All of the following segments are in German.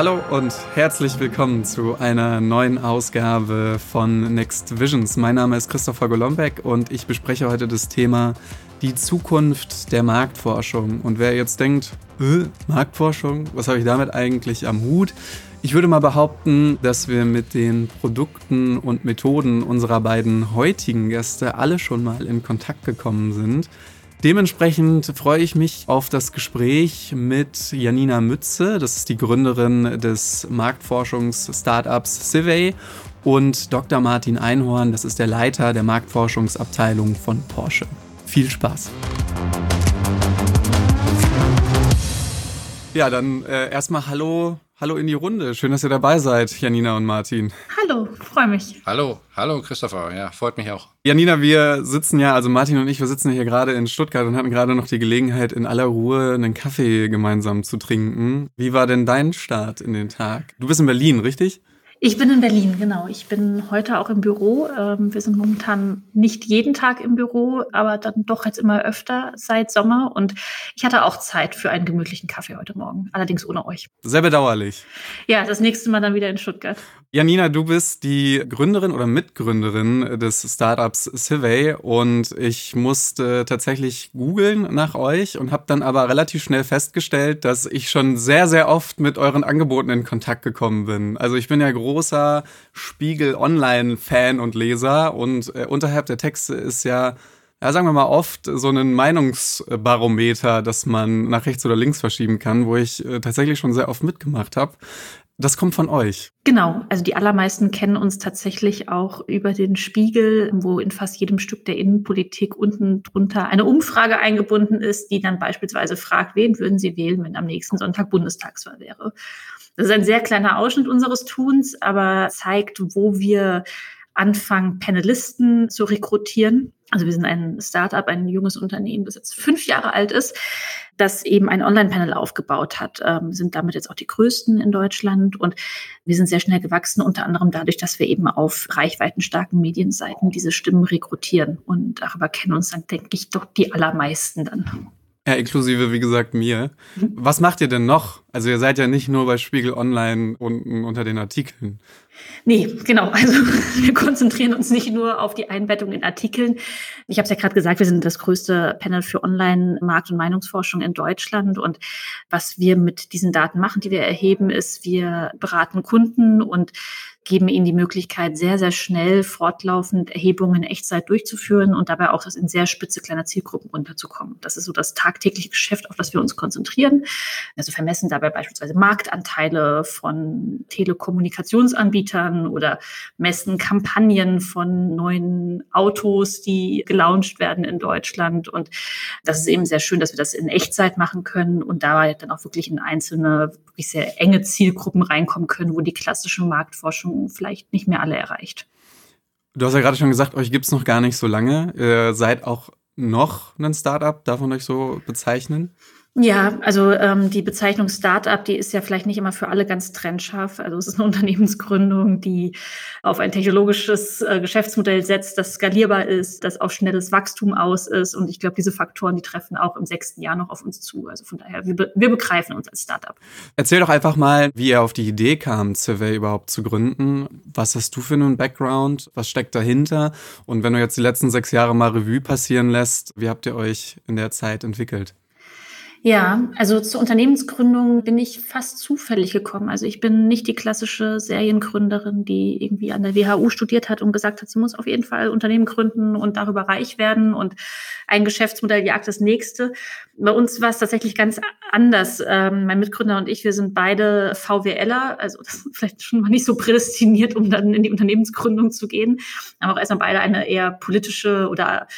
Hallo und herzlich willkommen zu einer neuen Ausgabe von Next Visions. Mein Name ist Christopher Golombek und ich bespreche heute das Thema die Zukunft der Marktforschung. Und wer jetzt denkt, äh, Marktforschung, was habe ich damit eigentlich am Hut? Ich würde mal behaupten, dass wir mit den Produkten und Methoden unserer beiden heutigen Gäste alle schon mal in Kontakt gekommen sind. Dementsprechend freue ich mich auf das Gespräch mit Janina Mütze, das ist die Gründerin des Marktforschungs-Startups Civey, und Dr. Martin Einhorn, das ist der Leiter der Marktforschungsabteilung von Porsche. Viel Spaß! Ja, dann äh, erstmal Hallo Hallo in die Runde. Schön, dass ihr dabei seid, Janina und Martin. Hallo, freue mich. Hallo, hallo Christopher. Ja, freut mich auch. Janina, wir sitzen ja, also Martin und ich, wir sitzen hier gerade in Stuttgart und hatten gerade noch die Gelegenheit, in aller Ruhe einen Kaffee gemeinsam zu trinken. Wie war denn dein Start in den Tag? Du bist in Berlin, richtig? Ich bin in Berlin, genau. Ich bin heute auch im Büro. Ähm, wir sind momentan nicht jeden Tag im Büro, aber dann doch jetzt immer öfter seit Sommer. Und ich hatte auch Zeit für einen gemütlichen Kaffee heute Morgen, allerdings ohne euch. Sehr bedauerlich. Ja, das nächste Mal dann wieder in Stuttgart. Janina, du bist die Gründerin oder Mitgründerin des Startups Civey und ich musste tatsächlich googeln nach euch und habe dann aber relativ schnell festgestellt, dass ich schon sehr, sehr oft mit euren Angeboten in Kontakt gekommen bin. Also ich bin ja großer Spiegel Online-Fan und Leser und äh, unterhalb der Texte ist ja ja, sagen wir mal, oft so ein Meinungsbarometer, das man nach rechts oder links verschieben kann, wo ich äh, tatsächlich schon sehr oft mitgemacht habe. Das kommt von euch. Genau, also die allermeisten kennen uns tatsächlich auch über den Spiegel, wo in fast jedem Stück der Innenpolitik unten drunter eine Umfrage eingebunden ist, die dann beispielsweise fragt, wen würden Sie wählen, wenn am nächsten Sonntag Bundestagswahl wäre. Das ist ein sehr kleiner Ausschnitt unseres Tuns, aber zeigt, wo wir anfangen, Panelisten zu rekrutieren. Also wir sind ein Startup, ein junges Unternehmen, das jetzt fünf Jahre alt ist, das eben ein Online-Panel aufgebaut hat. Ähm, sind damit jetzt auch die größten in Deutschland und wir sind sehr schnell gewachsen, unter anderem dadurch, dass wir eben auf reichweitenstarken Medienseiten diese Stimmen rekrutieren. Und darüber kennen uns dann, denke ich, doch die allermeisten dann. Ja, inklusive, wie gesagt, mir. Mhm. Was macht ihr denn noch? Also ihr seid ja nicht nur bei Spiegel Online unten unter den Artikeln. Nee, genau. Also wir konzentrieren uns nicht nur auf die Einbettung in Artikeln. Ich habe es ja gerade gesagt, wir sind das größte Panel für Online-Markt- und Meinungsforschung in Deutschland. Und was wir mit diesen Daten machen, die wir erheben, ist, wir beraten Kunden und geben ihnen die Möglichkeit, sehr, sehr schnell fortlaufend Erhebungen in Echtzeit durchzuführen und dabei auch in sehr spitze kleiner Zielgruppen unterzukommen. Das ist so das tagtägliche Geschäft, auf das wir uns konzentrieren. Also vermessen dabei beispielsweise Marktanteile von Telekommunikationsanbietern oder messen Kampagnen von neuen Autos, die gelauncht werden in Deutschland. Und das ist eben sehr schön, dass wir das in Echtzeit machen können und dabei dann auch wirklich in einzelne, wirklich sehr enge Zielgruppen reinkommen können, wo die klassische Marktforschung Vielleicht nicht mehr alle erreicht. Du hast ja gerade schon gesagt, euch gibt es noch gar nicht so lange. Ihr seid auch noch ein Startup, darf man euch so bezeichnen? Ja, also ähm, die Bezeichnung Startup, die ist ja vielleicht nicht immer für alle ganz trennscharf. Also es ist eine Unternehmensgründung, die auf ein technologisches äh, Geschäftsmodell setzt, das skalierbar ist, das auf schnelles Wachstum aus ist. Und ich glaube, diese Faktoren, die treffen auch im sechsten Jahr noch auf uns zu. Also von daher, wir, be wir begreifen uns als Startup. Erzähl doch einfach mal, wie ihr auf die Idee kam, Survey überhaupt zu gründen. Was hast du für einen Background? Was steckt dahinter? Und wenn du jetzt die letzten sechs Jahre mal Revue passieren lässt, wie habt ihr euch in der Zeit entwickelt? Ja, also zur Unternehmensgründung bin ich fast zufällig gekommen. Also ich bin nicht die klassische Seriengründerin, die irgendwie an der WHU studiert hat und gesagt hat, sie muss auf jeden Fall Unternehmen gründen und darüber reich werden und ein Geschäftsmodell jagt das nächste. Bei uns war es tatsächlich ganz anders. Ähm, mein Mitgründer und ich, wir sind beide VWLer, also das ist vielleicht schon mal nicht so prädestiniert, um dann in die Unternehmensgründung zu gehen, aber auch erstmal beide eine eher politische oder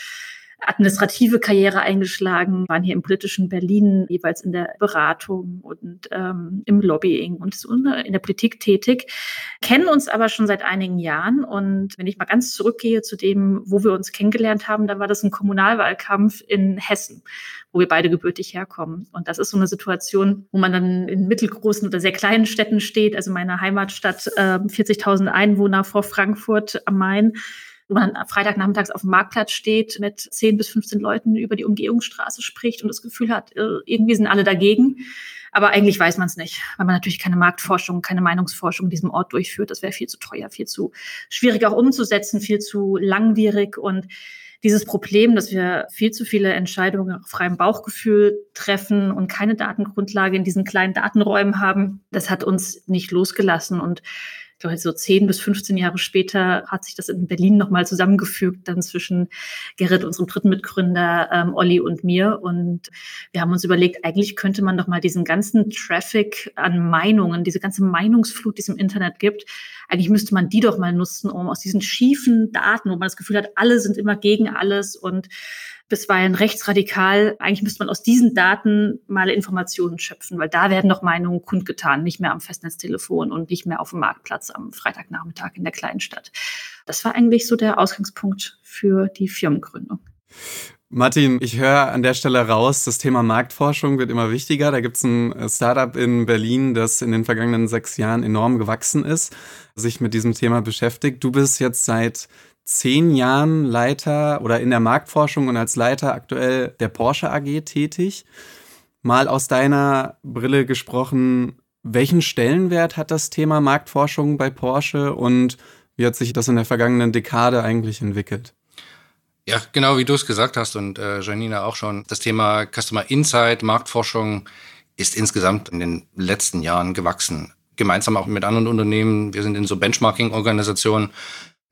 administrative Karriere eingeschlagen, waren hier im politischen Berlin jeweils in der Beratung und ähm, im Lobbying und ne, in der Politik tätig, kennen uns aber schon seit einigen Jahren. Und wenn ich mal ganz zurückgehe zu dem, wo wir uns kennengelernt haben, dann war das ein Kommunalwahlkampf in Hessen wo wir beide gebürtig herkommen. Und das ist so eine Situation, wo man dann in mittelgroßen oder sehr kleinen Städten steht. Also meine Heimatstadt, äh, 40.000 Einwohner vor Frankfurt am Main wo man Freitagnachmittags auf dem Marktplatz steht, mit 10 bis 15 Leuten über die Umgehungsstraße spricht und das Gefühl hat, äh, irgendwie sind alle dagegen. Aber eigentlich weiß man es nicht, weil man natürlich keine Marktforschung, keine Meinungsforschung in diesem Ort durchführt. Das wäre viel zu teuer, viel zu schwierig auch umzusetzen, viel zu langwierig und dieses Problem, dass wir viel zu viele Entscheidungen auf freiem Bauchgefühl treffen und keine Datengrundlage in diesen kleinen Datenräumen haben, das hat uns nicht losgelassen. Und glaube, so 10 bis 15 Jahre später hat sich das in Berlin nochmal zusammengefügt, dann zwischen Gerrit, unserem dritten Mitgründer, ähm, Olli und mir. Und wir haben uns überlegt, eigentlich könnte man doch mal diesen ganzen Traffic an Meinungen, diese ganze Meinungsflut, die es im Internet gibt, eigentlich müsste man die doch mal nutzen, um aus diesen schiefen Daten, wo man das Gefühl hat, alle sind immer gegen alles und bisweilen rechtsradikal. Eigentlich müsste man aus diesen Daten mal Informationen schöpfen, weil da werden doch Meinungen kundgetan, nicht mehr am Festnetztelefon und nicht mehr auf dem Marktplatz am Freitagnachmittag in der kleinen Stadt. Das war eigentlich so der Ausgangspunkt für die Firmengründung. Martin, ich höre an der Stelle raus, das Thema Marktforschung wird immer wichtiger. Da gibt es ein äh, Startup in Berlin, das in den vergangenen sechs Jahren enorm gewachsen ist, sich mit diesem Thema beschäftigt. Du bist jetzt seit zehn Jahren Leiter oder in der Marktforschung und als Leiter aktuell der Porsche AG tätig. Mal aus deiner Brille gesprochen, welchen Stellenwert hat das Thema Marktforschung bei Porsche und wie hat sich das in der vergangenen Dekade eigentlich entwickelt? Ja, genau wie du es gesagt hast und äh, Janina auch schon. Das Thema Customer Insight, Marktforschung ist insgesamt in den letzten Jahren gewachsen. Gemeinsam auch mit anderen Unternehmen. Wir sind in so Benchmarking-Organisationen.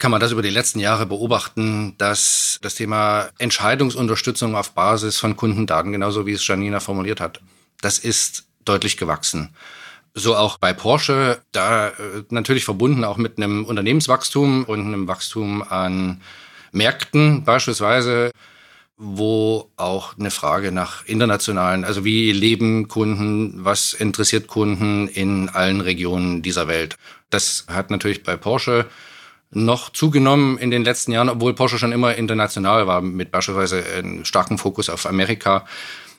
Kann man das über die letzten Jahre beobachten, dass das Thema Entscheidungsunterstützung auf Basis von Kundendaten, genauso wie es Janina formuliert hat, das ist deutlich gewachsen. So auch bei Porsche, da äh, natürlich verbunden auch mit einem Unternehmenswachstum und einem Wachstum an Märkten beispielsweise, wo auch eine Frage nach internationalen, also wie leben Kunden, was interessiert Kunden in allen Regionen dieser Welt. Das hat natürlich bei Porsche noch zugenommen in den letzten Jahren, obwohl Porsche schon immer international war, mit beispielsweise einem starken Fokus auf Amerika,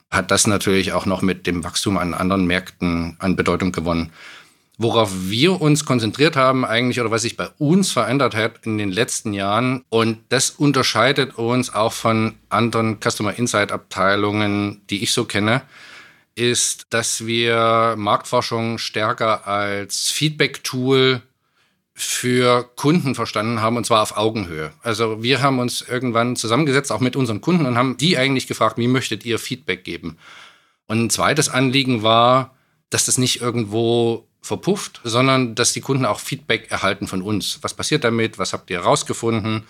hat das natürlich auch noch mit dem Wachstum an anderen Märkten an Bedeutung gewonnen. Worauf wir uns konzentriert haben eigentlich oder was sich bei uns verändert hat in den letzten Jahren und das unterscheidet uns auch von anderen Customer Insight Abteilungen, die ich so kenne, ist, dass wir Marktforschung stärker als Feedback-Tool für Kunden verstanden haben und zwar auf Augenhöhe. Also wir haben uns irgendwann zusammengesetzt, auch mit unseren Kunden und haben die eigentlich gefragt, wie möchtet ihr Feedback geben? Und ein zweites Anliegen war, dass das nicht irgendwo verpufft, sondern dass die Kunden auch Feedback erhalten von uns. Was passiert damit? Was habt ihr herausgefunden?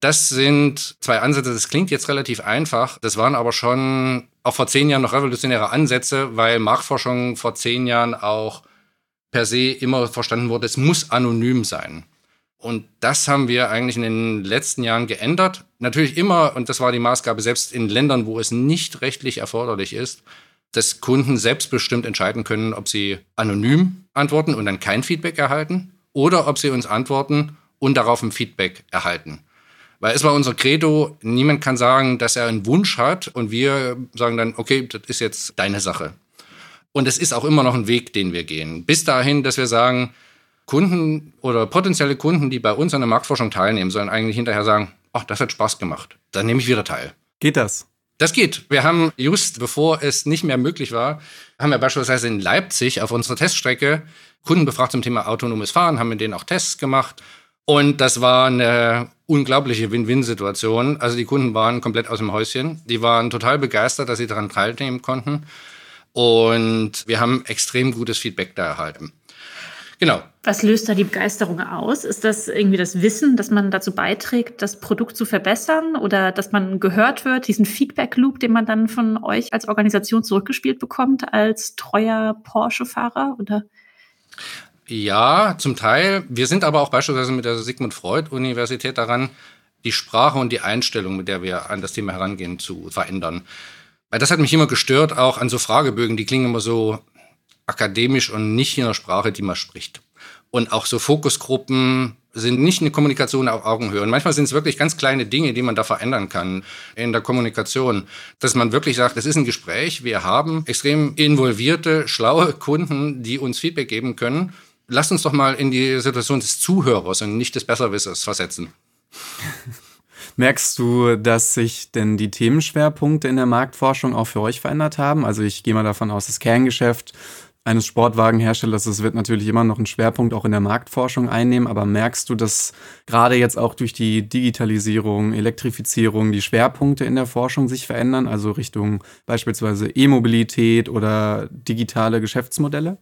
Das sind zwei Ansätze. Das klingt jetzt relativ einfach. Das waren aber schon auch vor zehn Jahren noch revolutionäre Ansätze, weil Marktforschung vor zehn Jahren auch per se immer verstanden wurde, es muss anonym sein. Und das haben wir eigentlich in den letzten Jahren geändert. Natürlich immer, und das war die Maßgabe, selbst in Ländern, wo es nicht rechtlich erforderlich ist, dass Kunden selbstbestimmt entscheiden können, ob sie anonym antworten und dann kein Feedback erhalten oder ob sie uns antworten und darauf ein Feedback erhalten. Weil es war unser Credo, niemand kann sagen, dass er einen Wunsch hat und wir sagen dann, okay, das ist jetzt deine Sache. Und es ist auch immer noch ein Weg, den wir gehen. Bis dahin, dass wir sagen, Kunden oder potenzielle Kunden, die bei uns an der Marktforschung teilnehmen, sollen eigentlich hinterher sagen, ach, das hat Spaß gemacht. Dann nehme ich wieder teil. Geht das? Das geht. Wir haben just bevor es nicht mehr möglich war, haben wir beispielsweise in Leipzig auf unserer Teststrecke Kunden befragt zum Thema autonomes Fahren, haben mit denen auch Tests gemacht. Und das war eine unglaubliche Win-Win-Situation. Also die Kunden waren komplett aus dem Häuschen. Die waren total begeistert, dass sie daran teilnehmen konnten. Und wir haben extrem gutes Feedback da erhalten. Genau. Was löst da die Begeisterung aus? Ist das irgendwie das Wissen, dass man dazu beiträgt, das Produkt zu verbessern oder dass man gehört wird, diesen Feedback-Loop, den man dann von euch als Organisation zurückgespielt bekommt, als treuer Porsche-Fahrer? Oder? Ja, zum Teil. Wir sind aber auch beispielsweise mit der Sigmund Freud Universität daran, die Sprache und die Einstellung, mit der wir an das Thema herangehen, zu verändern. Weil das hat mich immer gestört, auch an so Fragebögen, die klingen immer so akademisch und nicht in der Sprache, die man spricht. Und auch so Fokusgruppen sind nicht eine Kommunikation auf Augenhöhe. Und manchmal sind es wirklich ganz kleine Dinge, die man da verändern kann in der Kommunikation. Dass man wirklich sagt, es ist ein Gespräch, wir haben extrem involvierte, schlaue Kunden, die uns Feedback geben können. Lasst uns doch mal in die Situation des Zuhörers und nicht des Besserwissers versetzen. Merkst du, dass sich denn die Themenschwerpunkte in der Marktforschung auch für euch verändert haben? Also ich gehe mal davon aus, das Kerngeschäft eines Sportwagenherstellers, das wird natürlich immer noch einen Schwerpunkt auch in der Marktforschung einnehmen, aber merkst du, dass gerade jetzt auch durch die Digitalisierung, Elektrifizierung die Schwerpunkte in der Forschung sich verändern, also Richtung beispielsweise E-Mobilität oder digitale Geschäftsmodelle?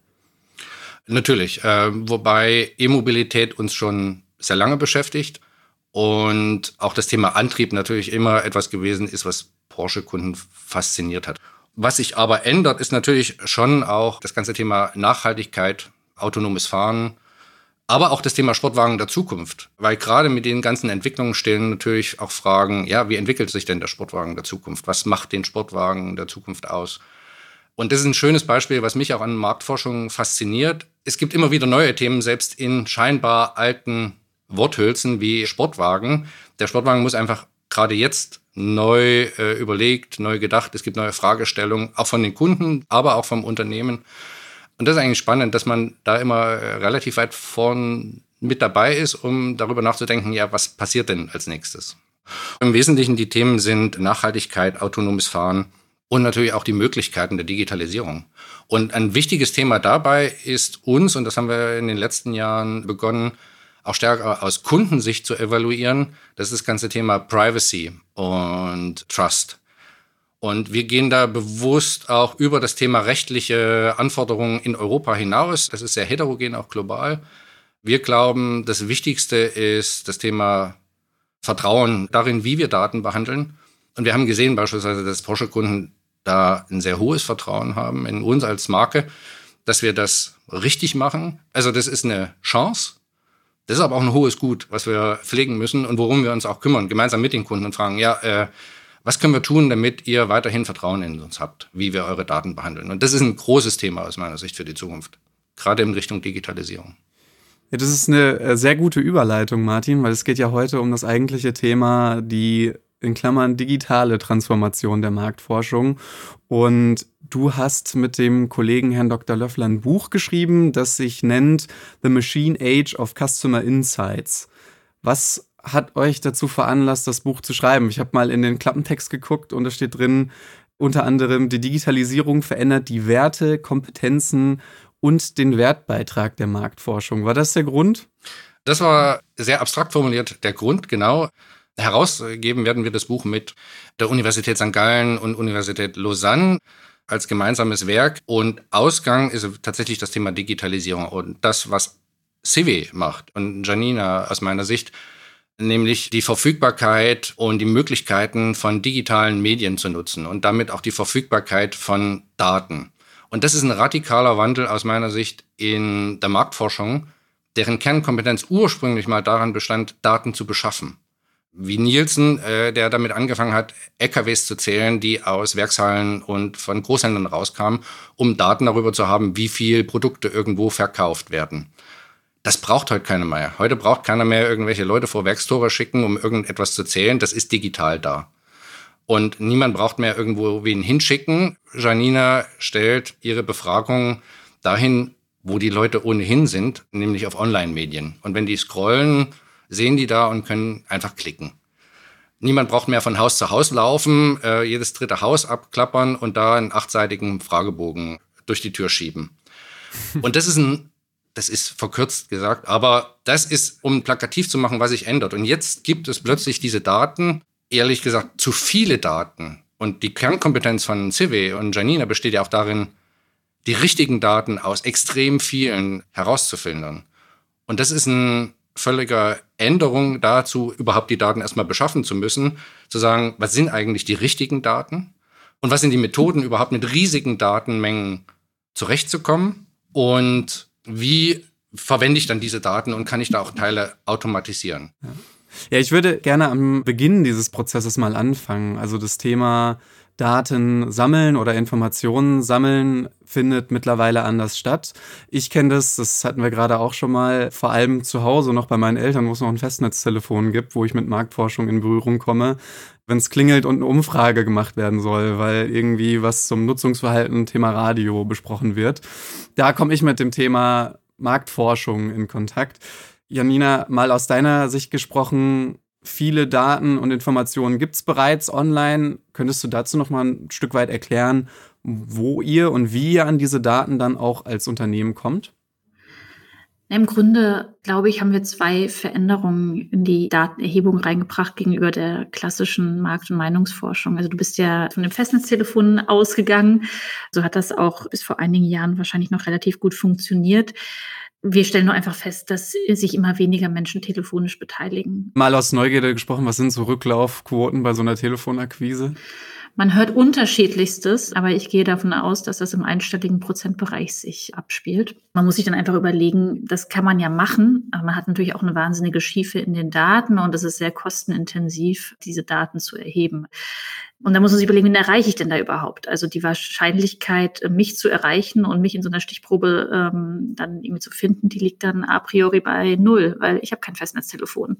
Natürlich, äh, wobei E-Mobilität uns schon sehr lange beschäftigt und auch das Thema Antrieb natürlich immer etwas gewesen ist, was Porsche-Kunden fasziniert hat. Was sich aber ändert, ist natürlich schon auch das ganze Thema Nachhaltigkeit, autonomes Fahren, aber auch das Thema Sportwagen der Zukunft. Weil gerade mit den ganzen Entwicklungen stehen natürlich auch Fragen, ja, wie entwickelt sich denn der Sportwagen der Zukunft? Was macht den Sportwagen der Zukunft aus? Und das ist ein schönes Beispiel, was mich auch an Marktforschung fasziniert. Es gibt immer wieder neue Themen, selbst in scheinbar alten Worthülsen wie Sportwagen. Der Sportwagen muss einfach gerade jetzt neu äh, überlegt, neu gedacht. Es gibt neue Fragestellungen, auch von den Kunden, aber auch vom Unternehmen. Und das ist eigentlich spannend, dass man da immer äh, relativ weit vorn mit dabei ist, um darüber nachzudenken, ja, was passiert denn als nächstes? Im Wesentlichen die Themen sind Nachhaltigkeit, autonomes Fahren und natürlich auch die Möglichkeiten der Digitalisierung. Und ein wichtiges Thema dabei ist uns, und das haben wir in den letzten Jahren begonnen, auch stärker aus Kundensicht zu evaluieren, das ist das ganze Thema Privacy und Trust. Und wir gehen da bewusst auch über das Thema rechtliche Anforderungen in Europa hinaus. Das ist sehr heterogen, auch global. Wir glauben, das Wichtigste ist das Thema Vertrauen darin, wie wir Daten behandeln. Und wir haben gesehen beispielsweise, dass Porsche-Kunden da ein sehr hohes Vertrauen haben in uns als Marke, dass wir das richtig machen. Also das ist eine Chance, das ist aber auch ein hohes Gut, was wir pflegen müssen und worum wir uns auch kümmern, gemeinsam mit den Kunden und fragen, ja, äh, was können wir tun, damit ihr weiterhin Vertrauen in uns habt, wie wir eure Daten behandeln? Und das ist ein großes Thema aus meiner Sicht für die Zukunft, gerade in Richtung Digitalisierung. Ja, das ist eine äh, sehr gute Überleitung, Martin, weil es geht ja heute um das eigentliche Thema, die in Klammern digitale Transformation der Marktforschung. Und du hast mit dem Kollegen Herrn Dr. Löffler ein Buch geschrieben, das sich nennt The Machine Age of Customer Insights. Was hat euch dazu veranlasst, das Buch zu schreiben? Ich habe mal in den Klappentext geguckt und da steht drin, unter anderem, die Digitalisierung verändert die Werte, Kompetenzen und den Wertbeitrag der Marktforschung. War das der Grund? Das war sehr abstrakt formuliert der Grund, genau. Herausgeben werden wir das Buch mit der Universität St. Gallen und Universität Lausanne als gemeinsames Werk. Und Ausgang ist tatsächlich das Thema Digitalisierung und das, was Civi macht und Janina aus meiner Sicht, nämlich die Verfügbarkeit und die Möglichkeiten von digitalen Medien zu nutzen und damit auch die Verfügbarkeit von Daten. Und das ist ein radikaler Wandel aus meiner Sicht in der Marktforschung, deren Kernkompetenz ursprünglich mal daran bestand, Daten zu beschaffen wie Nielsen, äh, der damit angefangen hat, LKWs zu zählen, die aus Werkshallen und von Großhändlern rauskamen, um Daten darüber zu haben, wie viel Produkte irgendwo verkauft werden. Das braucht heute keiner mehr. Heute braucht keiner mehr irgendwelche Leute vor Werkstore schicken, um irgendetwas zu zählen. Das ist digital da. Und niemand braucht mehr irgendwo wen hinschicken. Janina stellt ihre Befragung dahin, wo die Leute ohnehin sind, nämlich auf Online-Medien. Und wenn die scrollen, sehen die da und können einfach klicken. Niemand braucht mehr von Haus zu Haus laufen, äh, jedes dritte Haus abklappern und da einen achtseitigen Fragebogen durch die Tür schieben. Und das ist ein, das ist verkürzt gesagt, aber das ist, um plakativ zu machen, was sich ändert. Und jetzt gibt es plötzlich diese Daten, ehrlich gesagt, zu viele Daten. Und die Kernkompetenz von Civi und Janina besteht ja auch darin, die richtigen Daten aus extrem vielen herauszufiltern. Und das ist ein völliger Änderung dazu, überhaupt die Daten erstmal beschaffen zu müssen, zu sagen, was sind eigentlich die richtigen Daten und was sind die Methoden, überhaupt mit riesigen Datenmengen zurechtzukommen und wie verwende ich dann diese Daten und kann ich da auch Teile automatisieren. Ja. ja, ich würde gerne am Beginn dieses Prozesses mal anfangen. Also das Thema Daten sammeln oder Informationen sammeln findet mittlerweile anders statt. Ich kenne das, das hatten wir gerade auch schon mal, vor allem zu Hause noch bei meinen Eltern, wo es noch ein Festnetztelefon gibt, wo ich mit Marktforschung in Berührung komme, wenn es klingelt und eine Umfrage gemacht werden soll, weil irgendwie was zum Nutzungsverhalten Thema Radio besprochen wird. Da komme ich mit dem Thema Marktforschung in Kontakt. Janina, mal aus deiner Sicht gesprochen, viele Daten und Informationen gibt es bereits online. Könntest du dazu noch mal ein Stück weit erklären, wo ihr und wie ihr an diese Daten dann auch als Unternehmen kommt? Im Grunde, glaube ich, haben wir zwei Veränderungen in die Datenerhebung reingebracht gegenüber der klassischen Markt- und Meinungsforschung. Also du bist ja von dem Festnetztelefon ausgegangen. So hat das auch bis vor einigen Jahren wahrscheinlich noch relativ gut funktioniert. Wir stellen nur einfach fest, dass sich immer weniger Menschen telefonisch beteiligen. Mal aus Neugierde gesprochen, was sind so Rücklaufquoten bei so einer Telefonakquise? Man hört unterschiedlichstes, aber ich gehe davon aus, dass das im einstelligen Prozentbereich sich abspielt. Man muss sich dann einfach überlegen, das kann man ja machen, aber man hat natürlich auch eine wahnsinnige Schiefe in den Daten und es ist sehr kostenintensiv, diese Daten zu erheben. Und da muss man sich überlegen, wen erreiche ich denn da überhaupt? Also die Wahrscheinlichkeit, mich zu erreichen und mich in so einer Stichprobe ähm, dann irgendwie zu finden, die liegt dann a priori bei null, weil ich habe kein Festnetztelefon.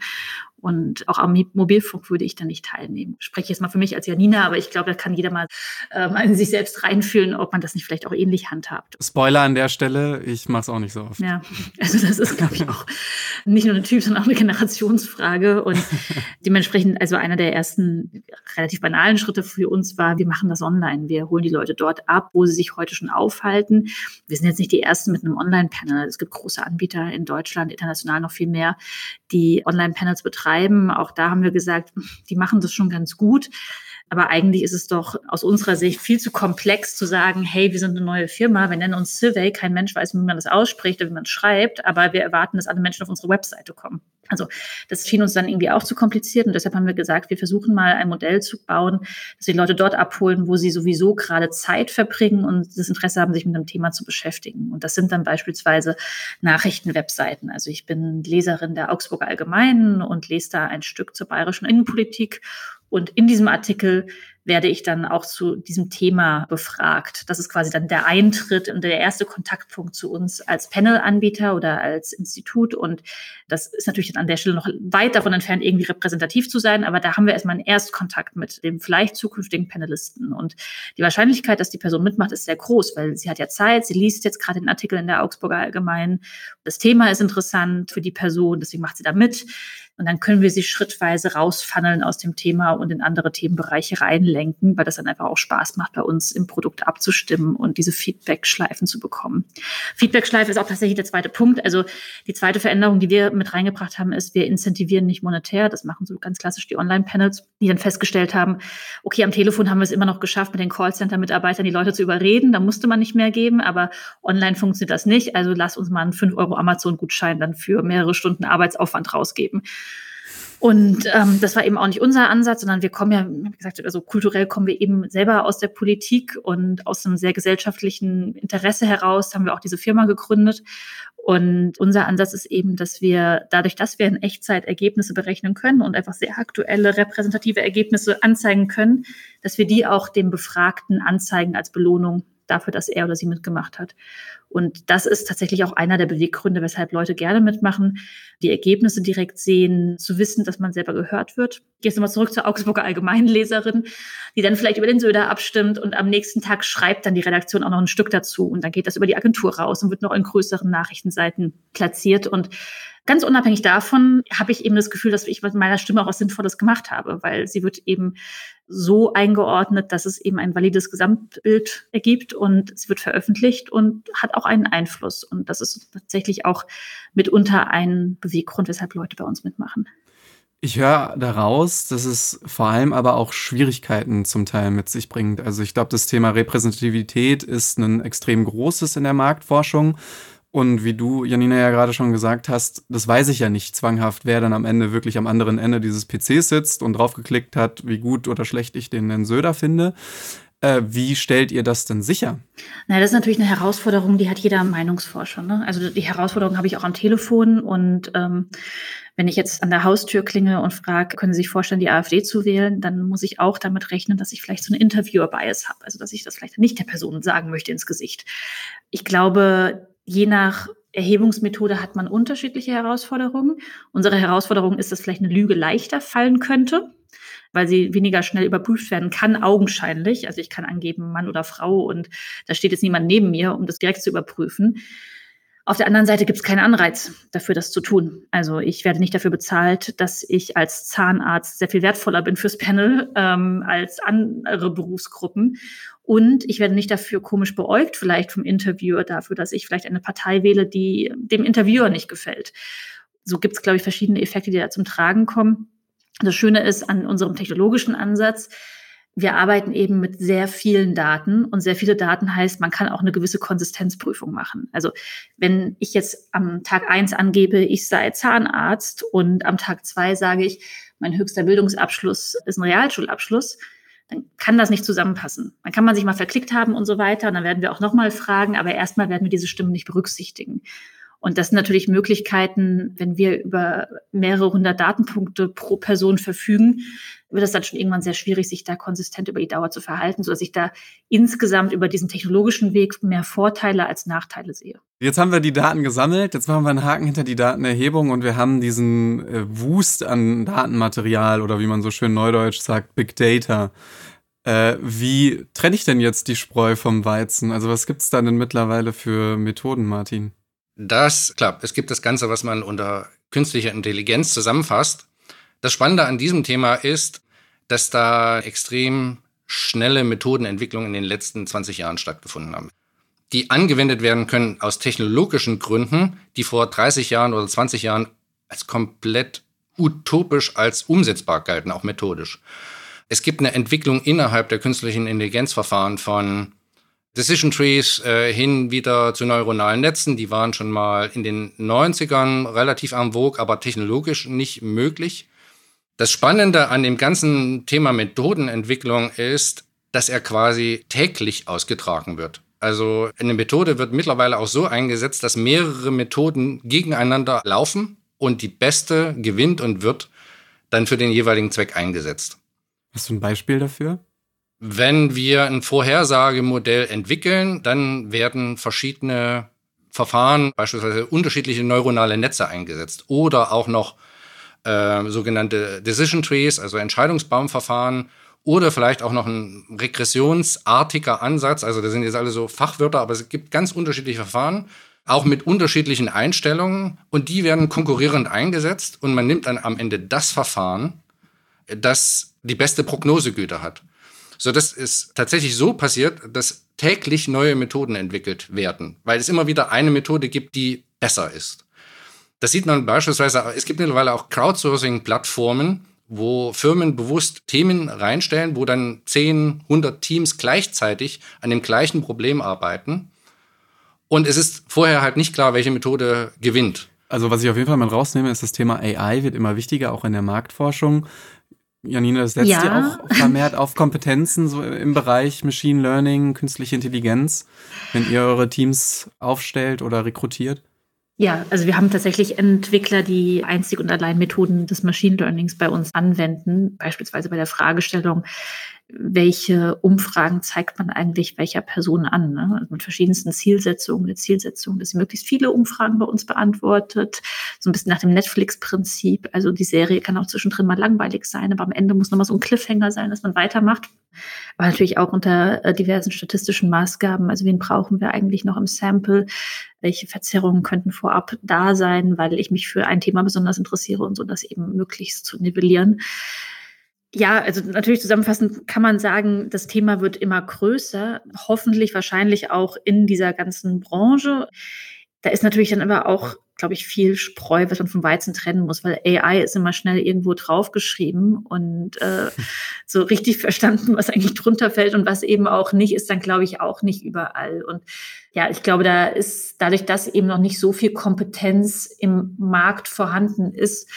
Und auch am Mobilfunk würde ich da nicht teilnehmen. Ich spreche jetzt mal für mich als Janina, aber ich glaube, da kann jeder mal ähm, in sich selbst reinfühlen, ob man das nicht vielleicht auch ähnlich handhabt. Spoiler an der Stelle, ich mache es auch nicht so oft. Ja, also das ist, glaube ich, auch nicht nur ein Typ, sondern auch eine Generationsfrage. Und dementsprechend, also einer der ersten relativ banalen Schritte für uns war, wir machen das online. Wir holen die Leute dort ab, wo sie sich heute schon aufhalten. Wir sind jetzt nicht die Ersten mit einem Online-Panel. Es gibt große Anbieter in Deutschland, international noch viel mehr, die Online-Panels betreiben. Auch da haben wir gesagt, die machen das schon ganz gut. Aber eigentlich ist es doch aus unserer Sicht viel zu komplex zu sagen, hey, wir sind eine neue Firma, wir nennen uns Survey, kein Mensch weiß, wie man das ausspricht oder wie man schreibt, aber wir erwarten, dass alle Menschen auf unsere Webseite kommen. Also das schien uns dann irgendwie auch zu kompliziert und deshalb haben wir gesagt, wir versuchen mal ein Modell zu bauen, dass wir die Leute dort abholen, wo sie sowieso gerade Zeit verbringen und das Interesse haben, sich mit einem Thema zu beschäftigen. Und das sind dann beispielsweise Nachrichtenwebseiten. Also ich bin Leserin der Augsburger Allgemeinen und lese da ein Stück zur bayerischen Innenpolitik und in diesem Artikel werde ich dann auch zu diesem Thema befragt. Das ist quasi dann der Eintritt und der erste Kontaktpunkt zu uns als Panel-Anbieter oder als Institut. Und das ist natürlich dann an der Stelle noch weit davon entfernt, irgendwie repräsentativ zu sein. Aber da haben wir erstmal einen Erstkontakt mit dem vielleicht zukünftigen Panelisten. Und die Wahrscheinlichkeit, dass die Person mitmacht, ist sehr groß, weil sie hat ja Zeit. Sie liest jetzt gerade den Artikel in der Augsburger Allgemeinen. Das Thema ist interessant für die Person, deswegen macht sie da mit. Und dann können wir sie schrittweise rausfunneln aus dem Thema und in andere Themenbereiche reinlenken, weil das dann einfach auch Spaß macht, bei uns im Produkt abzustimmen und diese Feedback-Schleifen zu bekommen. Feedback-Schleife ist auch tatsächlich der zweite Punkt. Also die zweite Veränderung, die wir mit reingebracht haben, ist, wir incentivieren nicht monetär. Das machen so ganz klassisch die Online-Panels, die dann festgestellt haben, okay, am Telefon haben wir es immer noch geschafft, mit den Callcenter-Mitarbeitern die Leute zu überreden. Da musste man nicht mehr geben, aber online funktioniert das nicht. Also lass uns mal einen 5 Euro Amazon-Gutschein dann für mehrere Stunden Arbeitsaufwand rausgeben. Und ähm, das war eben auch nicht unser Ansatz, sondern wir kommen ja, wie gesagt, also kulturell kommen wir eben selber aus der Politik und aus einem sehr gesellschaftlichen Interesse heraus haben wir auch diese Firma gegründet. Und unser Ansatz ist eben, dass wir dadurch, dass wir in Echtzeit Ergebnisse berechnen können und einfach sehr aktuelle repräsentative Ergebnisse anzeigen können, dass wir die auch dem Befragten anzeigen als Belohnung dafür, dass er oder sie mitgemacht hat. Und das ist tatsächlich auch einer der Beweggründe, weshalb Leute gerne mitmachen, die Ergebnisse direkt sehen, zu wissen, dass man selber gehört wird. Jetzt nochmal zurück zur Augsburger Allgemeinleserin, die dann vielleicht über den Söder abstimmt und am nächsten Tag schreibt dann die Redaktion auch noch ein Stück dazu. Und dann geht das über die Agentur raus und wird noch in größeren Nachrichtenseiten platziert. Und Ganz unabhängig davon habe ich eben das Gefühl, dass ich mit meiner Stimme auch was Sinnvolles gemacht habe, weil sie wird eben so eingeordnet, dass es eben ein valides Gesamtbild ergibt und sie wird veröffentlicht und hat auch einen Einfluss. Und das ist tatsächlich auch mitunter ein Beweggrund, weshalb Leute bei uns mitmachen. Ich höre daraus, dass es vor allem aber auch Schwierigkeiten zum Teil mit sich bringt. Also ich glaube, das Thema Repräsentativität ist ein extrem großes in der Marktforschung. Und wie du, Janina, ja gerade schon gesagt hast, das weiß ich ja nicht zwanghaft, wer dann am Ende wirklich am anderen Ende dieses PCs sitzt und draufgeklickt hat, wie gut oder schlecht ich den Herrn Söder finde. Äh, wie stellt ihr das denn sicher? Na, das ist natürlich eine Herausforderung, die hat jeder Meinungsforscher. Ne? Also die Herausforderung habe ich auch am Telefon und ähm, wenn ich jetzt an der Haustür klinge und frage, können Sie sich vorstellen, die AfD zu wählen, dann muss ich auch damit rechnen, dass ich vielleicht so eine Interviewer-Bias habe. Also dass ich das vielleicht nicht der Person sagen möchte ins Gesicht. Ich glaube, je nach Erhebungsmethode hat man unterschiedliche Herausforderungen. Unsere Herausforderung ist, dass vielleicht eine Lüge leichter fallen könnte, weil sie weniger schnell überprüft werden kann, augenscheinlich. Also ich kann angeben, Mann oder Frau und da steht jetzt niemand neben mir, um das direkt zu überprüfen. Auf der anderen Seite gibt es keinen Anreiz dafür, das zu tun. Also ich werde nicht dafür bezahlt, dass ich als Zahnarzt sehr viel wertvoller bin fürs Panel ähm, als andere Berufsgruppen. Und ich werde nicht dafür komisch beäugt, vielleicht vom Interviewer, dafür, dass ich vielleicht eine Partei wähle, die dem Interviewer nicht gefällt. So gibt es, glaube ich, verschiedene Effekte, die da zum Tragen kommen. Das Schöne ist an unserem technologischen Ansatz, wir arbeiten eben mit sehr vielen Daten und sehr viele Daten heißt, man kann auch eine gewisse Konsistenzprüfung machen. Also wenn ich jetzt am Tag eins angebe, ich sei Zahnarzt und am Tag zwei sage ich, mein höchster Bildungsabschluss ist ein Realschulabschluss, dann kann das nicht zusammenpassen. Dann kann man sich mal verklickt haben und so weiter und dann werden wir auch nochmal fragen, aber erstmal werden wir diese Stimmen nicht berücksichtigen. Und das sind natürlich Möglichkeiten, wenn wir über mehrere hundert Datenpunkte pro Person verfügen, wird es dann schon irgendwann sehr schwierig, sich da konsistent über die Dauer zu verhalten, sodass ich da insgesamt über diesen technologischen Weg mehr Vorteile als Nachteile sehe. Jetzt haben wir die Daten gesammelt, jetzt machen wir einen Haken hinter die Datenerhebung und wir haben diesen äh, Wust an Datenmaterial oder wie man so schön neudeutsch sagt, Big Data. Äh, wie trenne ich denn jetzt die Spreu vom Weizen? Also was gibt es da denn mittlerweile für Methoden, Martin? Das, klar, es gibt das Ganze, was man unter künstlicher Intelligenz zusammenfasst. Das Spannende an diesem Thema ist, dass da extrem schnelle Methodenentwicklungen in den letzten 20 Jahren stattgefunden haben, die angewendet werden können aus technologischen Gründen, die vor 30 Jahren oder 20 Jahren als komplett utopisch als umsetzbar galten, auch methodisch. Es gibt eine Entwicklung innerhalb der künstlichen Intelligenzverfahren von Decision Trees äh, hin wieder zu neuronalen Netzen. Die waren schon mal in den 90ern relativ am Vogue, aber technologisch nicht möglich. Das Spannende an dem ganzen Thema Methodenentwicklung ist, dass er quasi täglich ausgetragen wird. Also eine Methode wird mittlerweile auch so eingesetzt, dass mehrere Methoden gegeneinander laufen und die beste gewinnt und wird dann für den jeweiligen Zweck eingesetzt. Hast du ein Beispiel dafür? Wenn wir ein Vorhersagemodell entwickeln, dann werden verschiedene Verfahren, beispielsweise unterschiedliche neuronale Netze eingesetzt oder auch noch äh, sogenannte Decision Trees, also Entscheidungsbaumverfahren oder vielleicht auch noch ein regressionsartiger Ansatz. Also das sind jetzt alle so Fachwörter, aber es gibt ganz unterschiedliche Verfahren, auch mit unterschiedlichen Einstellungen und die werden konkurrierend eingesetzt und man nimmt dann am Ende das Verfahren, das die beste Prognosegüte hat. So, das ist tatsächlich so passiert, dass täglich neue Methoden entwickelt werden, weil es immer wieder eine Methode gibt, die besser ist. Das sieht man beispielsweise, es gibt mittlerweile auch Crowdsourcing-Plattformen, wo Firmen bewusst Themen reinstellen, wo dann 10, 100 Teams gleichzeitig an dem gleichen Problem arbeiten. Und es ist vorher halt nicht klar, welche Methode gewinnt. Also was ich auf jeden Fall mal rausnehme, ist das Thema AI wird immer wichtiger, auch in der Marktforschung. Janina, das setzt ja. ihr auch vermehrt auf Kompetenzen so im Bereich Machine Learning, künstliche Intelligenz, wenn ihr eure Teams aufstellt oder rekrutiert? Ja, also wir haben tatsächlich Entwickler, die einzig und allein Methoden des Machine Learnings bei uns anwenden, beispielsweise bei der Fragestellung, welche Umfragen zeigt man eigentlich welcher Person an. Ne? Also mit verschiedensten Zielsetzungen. Eine Zielsetzung, dass sie möglichst viele Umfragen bei uns beantwortet. So ein bisschen nach dem Netflix-Prinzip. Also die Serie kann auch zwischendrin mal langweilig sein, aber am Ende muss nochmal so ein Cliffhanger sein, dass man weitermacht. Aber natürlich auch unter äh, diversen statistischen Maßgaben. Also wen brauchen wir eigentlich noch im Sample? Welche Verzerrungen könnten vorab da sein, weil ich mich für ein Thema besonders interessiere und so das eben möglichst zu nivellieren. Ja, also natürlich zusammenfassend kann man sagen, das Thema wird immer größer, hoffentlich wahrscheinlich auch in dieser ganzen Branche. Da ist natürlich dann aber auch, glaube ich, viel Spreu, was man vom Weizen trennen muss, weil AI ist immer schnell irgendwo draufgeschrieben und äh, so richtig verstanden, was eigentlich drunter fällt und was eben auch nicht, ist dann, glaube ich, auch nicht überall. Und ja, ich glaube, da ist dadurch, dass eben noch nicht so viel Kompetenz im Markt vorhanden ist,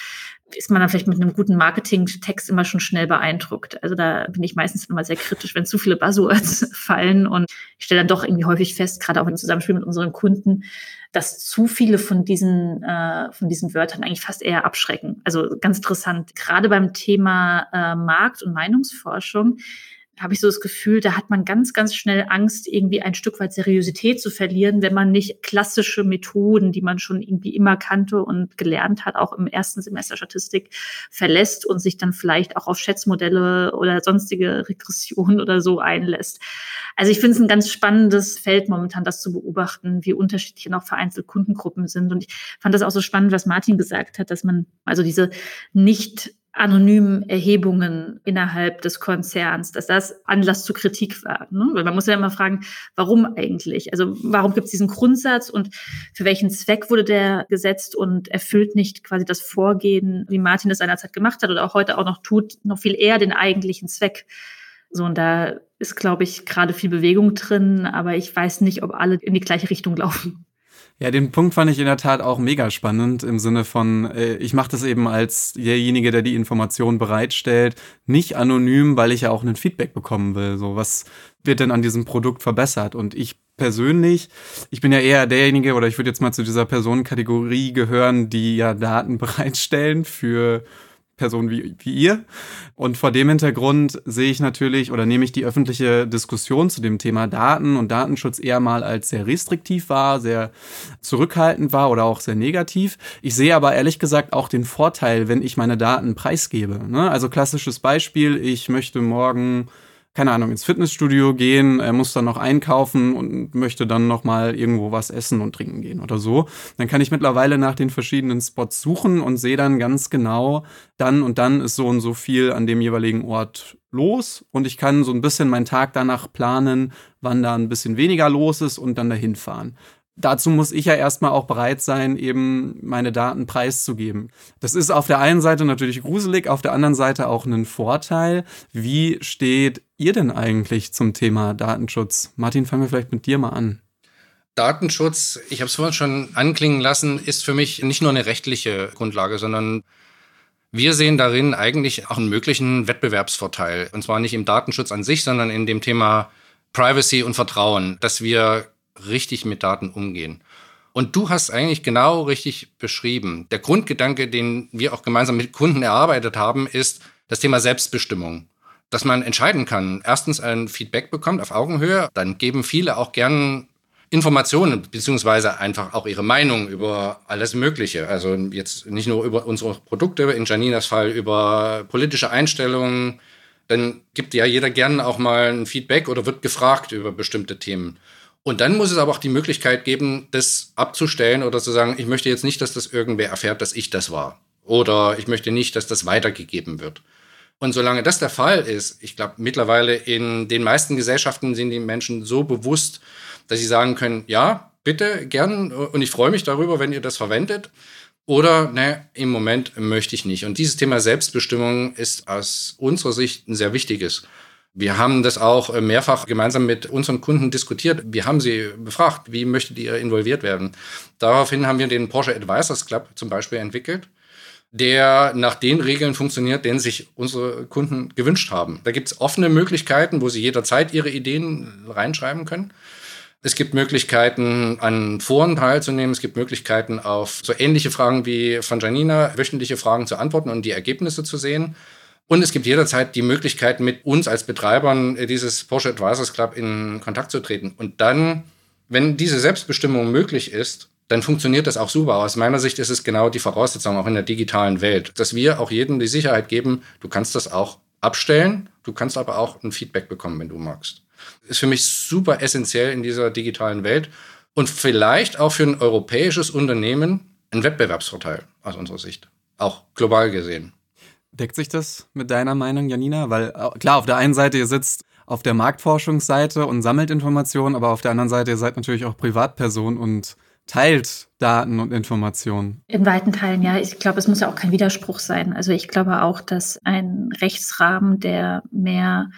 ist man dann vielleicht mit einem guten Marketing-Text immer schon schnell beeindruckt. Also da bin ich meistens immer sehr kritisch, wenn zu viele Buzzwords fallen. Und ich stelle dann doch irgendwie häufig fest, gerade auch im Zusammenspiel mit unseren Kunden, dass zu viele von diesen, äh, von diesen Wörtern eigentlich fast eher abschrecken. Also ganz interessant. Gerade beim Thema äh, Markt- und Meinungsforschung habe ich so das Gefühl, da hat man ganz, ganz schnell Angst, irgendwie ein Stück weit Seriosität zu verlieren, wenn man nicht klassische Methoden, die man schon irgendwie immer kannte und gelernt hat, auch im ersten Semester Statistik verlässt und sich dann vielleicht auch auf Schätzmodelle oder sonstige Regressionen oder so einlässt. Also ich finde es ein ganz spannendes Feld momentan, das zu beobachten, wie unterschiedlich noch vereinzelt Kundengruppen sind. Und ich fand das auch so spannend, was Martin gesagt hat, dass man also diese nicht anonymen Erhebungen innerhalb des Konzerns, dass das Anlass zur Kritik war. Ne? Weil man muss ja immer fragen, warum eigentlich? Also warum gibt es diesen Grundsatz und für welchen Zweck wurde der gesetzt und erfüllt nicht quasi das Vorgehen, wie Martin es seinerzeit gemacht hat oder auch heute auch noch tut, noch viel eher den eigentlichen Zweck. So, und da ist, glaube ich, gerade viel Bewegung drin, aber ich weiß nicht, ob alle in die gleiche Richtung laufen. Ja, den Punkt fand ich in der Tat auch mega spannend im Sinne von, äh, ich mache das eben als derjenige, der die Information bereitstellt, nicht anonym, weil ich ja auch ein Feedback bekommen will. So, was wird denn an diesem Produkt verbessert? Und ich persönlich, ich bin ja eher derjenige, oder ich würde jetzt mal zu dieser Personenkategorie gehören, die ja Daten bereitstellen für Person wie, wie ihr. Und vor dem Hintergrund sehe ich natürlich oder nehme ich die öffentliche Diskussion zu dem Thema Daten und Datenschutz eher mal als sehr restriktiv war, sehr zurückhaltend war oder auch sehr negativ. Ich sehe aber ehrlich gesagt auch den Vorteil, wenn ich meine Daten preisgebe. Ne? Also klassisches Beispiel, ich möchte morgen keine Ahnung, ins Fitnessstudio gehen, er muss dann noch einkaufen und möchte dann noch mal irgendwo was essen und trinken gehen oder so. Dann kann ich mittlerweile nach den verschiedenen Spots suchen und sehe dann ganz genau, dann und dann ist so und so viel an dem jeweiligen Ort los und ich kann so ein bisschen meinen Tag danach planen, wann da ein bisschen weniger los ist und dann dahin fahren dazu muss ich ja erstmal auch bereit sein, eben meine Daten preiszugeben. Das ist auf der einen Seite natürlich gruselig, auf der anderen Seite auch ein Vorteil. Wie steht ihr denn eigentlich zum Thema Datenschutz? Martin, fangen wir vielleicht mit dir mal an. Datenschutz, ich habe es vorhin schon anklingen lassen, ist für mich nicht nur eine rechtliche Grundlage, sondern wir sehen darin eigentlich auch einen möglichen Wettbewerbsvorteil. Und zwar nicht im Datenschutz an sich, sondern in dem Thema Privacy und Vertrauen, dass wir richtig mit Daten umgehen. Und du hast eigentlich genau richtig beschrieben. Der Grundgedanke, den wir auch gemeinsam mit Kunden erarbeitet haben, ist das Thema Selbstbestimmung. Dass man entscheiden kann, erstens ein Feedback bekommt auf Augenhöhe, dann geben viele auch gern Informationen, beziehungsweise einfach auch ihre Meinung über alles Mögliche. Also jetzt nicht nur über unsere Produkte, in Janinas Fall über politische Einstellungen. Dann gibt ja jeder gern auch mal ein Feedback oder wird gefragt über bestimmte Themen. Und dann muss es aber auch die Möglichkeit geben, das abzustellen oder zu sagen, ich möchte jetzt nicht, dass das irgendwer erfährt, dass ich das war. Oder ich möchte nicht, dass das weitergegeben wird. Und solange das der Fall ist, ich glaube, mittlerweile in den meisten Gesellschaften sind die Menschen so bewusst, dass sie sagen können, ja, bitte, gern, und ich freue mich darüber, wenn ihr das verwendet. Oder, ne, im Moment möchte ich nicht. Und dieses Thema Selbstbestimmung ist aus unserer Sicht ein sehr wichtiges. Wir haben das auch äh, mehrfach gemeinsam mit unseren Kunden diskutiert. Wir haben sie befragt, wie möchtet ihr involviert werden? Daraufhin haben wir den Porsche Advisors Club zum Beispiel entwickelt, der nach den Regeln funktioniert, denen sich unsere Kunden gewünscht haben. Da gibt es offene Möglichkeiten, wo sie jederzeit ihre Ideen reinschreiben können. Es gibt Möglichkeiten, an Foren teilzunehmen. Es gibt Möglichkeiten, auf so ähnliche Fragen wie von Janina wöchentliche Fragen zu antworten und die Ergebnisse zu sehen. Und es gibt jederzeit die Möglichkeit, mit uns als Betreibern dieses Porsche Advisors Club in Kontakt zu treten. Und dann, wenn diese Selbstbestimmung möglich ist, dann funktioniert das auch super. Aus meiner Sicht ist es genau die Voraussetzung auch in der digitalen Welt, dass wir auch jedem die Sicherheit geben, du kannst das auch abstellen, du kannst aber auch ein Feedback bekommen, wenn du magst. Ist für mich super essentiell in dieser digitalen Welt und vielleicht auch für ein europäisches Unternehmen ein Wettbewerbsvorteil aus unserer Sicht, auch global gesehen. Deckt sich das mit deiner Meinung, Janina? Weil äh, klar, auf der einen Seite, ihr sitzt auf der Marktforschungsseite und sammelt Informationen, aber auf der anderen Seite, ihr seid natürlich auch Privatperson und teilt Daten und Informationen. In weiten Teilen, ja. Ich glaube, es muss ja auch kein Widerspruch sein. Also ich glaube auch, dass ein Rechtsrahmen, der mehr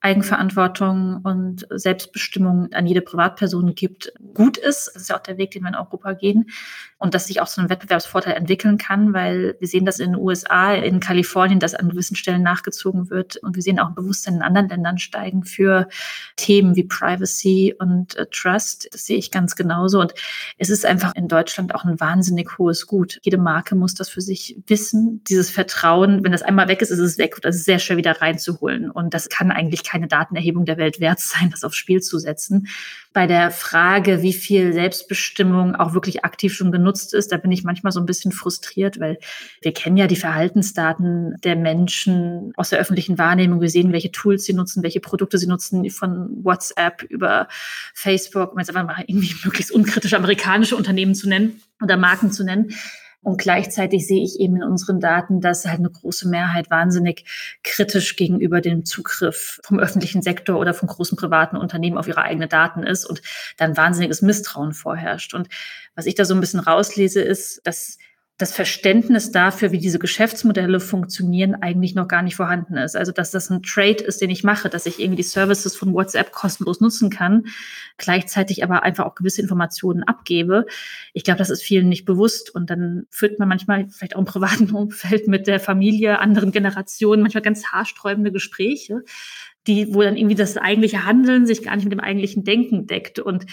Eigenverantwortung und Selbstbestimmung an jede Privatperson gibt, gut ist. Das ist ja auch der Weg, den wir in Europa gehen. Und dass sich auch so ein Wettbewerbsvorteil entwickeln kann, weil wir sehen das in den USA, in Kalifornien, dass an gewissen Stellen nachgezogen wird. Und wir sehen auch ein Bewusstsein in anderen Ländern steigen für Themen wie Privacy und äh, Trust. Das sehe ich ganz genauso. Und es ist einfach in Deutschland auch ein wahnsinnig hohes Gut. Jede Marke muss das für sich wissen. Dieses Vertrauen, wenn das einmal weg ist, ist es weg. Das ist sehr schwer wieder reinzuholen. Und das kann eigentlich kein keine Datenerhebung der Welt wert sein, das aufs Spiel zu setzen. Bei der Frage, wie viel Selbstbestimmung auch wirklich aktiv schon genutzt ist, da bin ich manchmal so ein bisschen frustriert, weil wir kennen ja die Verhaltensdaten der Menschen aus der öffentlichen Wahrnehmung. Wir sehen, welche Tools sie nutzen, welche Produkte sie nutzen, von WhatsApp über Facebook, um jetzt einfach mal irgendwie möglichst unkritisch amerikanische Unternehmen zu nennen oder Marken zu nennen. Und gleichzeitig sehe ich eben in unseren Daten, dass halt eine große Mehrheit wahnsinnig kritisch gegenüber dem Zugriff vom öffentlichen Sektor oder von großen privaten Unternehmen auf ihre eigenen Daten ist und dann wahnsinniges Misstrauen vorherrscht. Und was ich da so ein bisschen rauslese, ist, dass das Verständnis dafür, wie diese Geschäftsmodelle funktionieren, eigentlich noch gar nicht vorhanden ist. Also, dass das ein Trade ist, den ich mache, dass ich irgendwie die Services von WhatsApp kostenlos nutzen kann, gleichzeitig aber einfach auch gewisse Informationen abgebe. Ich glaube, das ist vielen nicht bewusst. Und dann führt man manchmal vielleicht auch im privaten Umfeld mit der Familie, anderen Generationen, manchmal ganz haarsträubende Gespräche die, wo dann irgendwie das eigentliche Handeln sich gar nicht mit dem eigentlichen Denken deckt. Und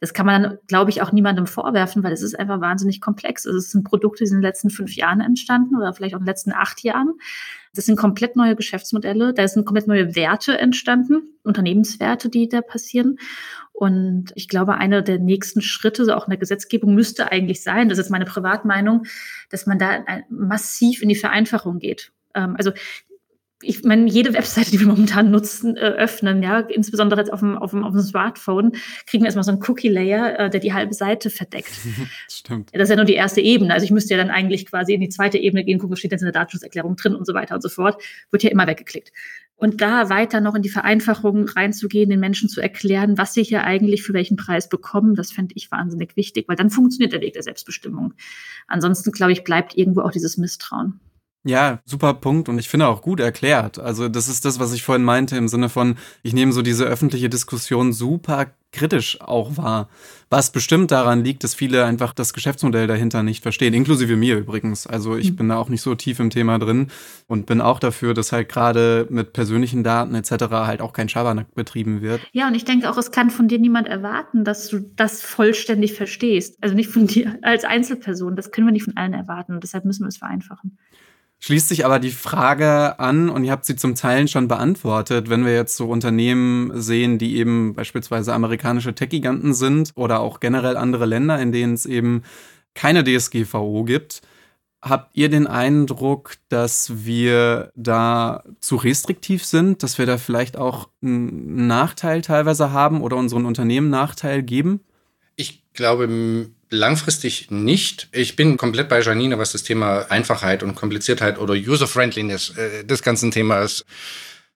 das kann man dann, glaube ich, auch niemandem vorwerfen, weil es ist einfach wahnsinnig komplex. Also es sind Produkte, die sind in den letzten fünf Jahren entstanden oder vielleicht auch in den letzten acht Jahren. Das sind komplett neue Geschäftsmodelle, da sind komplett neue Werte entstanden, Unternehmenswerte, die da passieren. Und ich glaube, einer der nächsten Schritte, auch in der Gesetzgebung, müsste eigentlich sein, das ist meine Privatmeinung, dass man da massiv in die Vereinfachung geht. Ähm, also ich meine, jede Webseite, die wir momentan nutzen, äh, öffnen, ja, insbesondere jetzt auf dem, auf dem, auf dem Smartphone, kriegen wir erstmal so einen Cookie-Layer, äh, der die halbe Seite verdeckt. Stimmt. Das ist ja nur die erste Ebene. Also ich müsste ja dann eigentlich quasi in die zweite Ebene gehen, gucken, was steht jetzt in der Datenschutzerklärung drin und so weiter und so fort. Wird ja immer weggeklickt. Und da weiter noch in die Vereinfachung reinzugehen, den Menschen zu erklären, was sie hier eigentlich für welchen Preis bekommen, das fände ich wahnsinnig wichtig, weil dann funktioniert der Weg der Selbstbestimmung. Ansonsten, glaube ich, bleibt irgendwo auch dieses Misstrauen. Ja, super Punkt und ich finde auch gut erklärt. Also das ist das, was ich vorhin meinte im Sinne von, ich nehme so diese öffentliche Diskussion super kritisch auch wahr. Was bestimmt daran liegt, dass viele einfach das Geschäftsmodell dahinter nicht verstehen, inklusive mir übrigens. Also ich mhm. bin da auch nicht so tief im Thema drin und bin auch dafür, dass halt gerade mit persönlichen Daten etc. halt auch kein Schabernack betrieben wird. Ja, und ich denke auch, es kann von dir niemand erwarten, dass du das vollständig verstehst. Also nicht von dir als Einzelperson. Das können wir nicht von allen erwarten und deshalb müssen wir es vereinfachen. Schließt sich aber die Frage an, und ihr habt sie zum Teil schon beantwortet, wenn wir jetzt so Unternehmen sehen, die eben beispielsweise amerikanische Tech-Giganten sind oder auch generell andere Länder, in denen es eben keine DSGVO gibt. Habt ihr den Eindruck, dass wir da zu restriktiv sind, dass wir da vielleicht auch einen Nachteil teilweise haben oder unseren Unternehmen Nachteil geben? Ich glaube, Langfristig nicht. Ich bin komplett bei Janine, was das Thema Einfachheit und Kompliziertheit oder User-Friendliness äh, des ganzen Themas.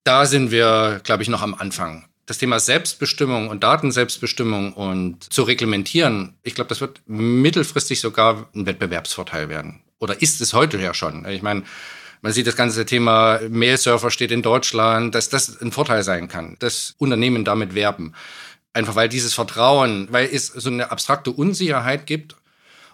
Da sind wir, glaube ich, noch am Anfang. Das Thema Selbstbestimmung und Datenselbstbestimmung und zu reglementieren, ich glaube, das wird mittelfristig sogar ein Wettbewerbsvorteil werden. Oder ist es heute ja schon? Ich meine, man sieht das ganze Thema Mail-Server steht in Deutschland, dass das ein Vorteil sein kann, dass Unternehmen damit werben. Einfach weil dieses Vertrauen, weil es so eine abstrakte Unsicherheit gibt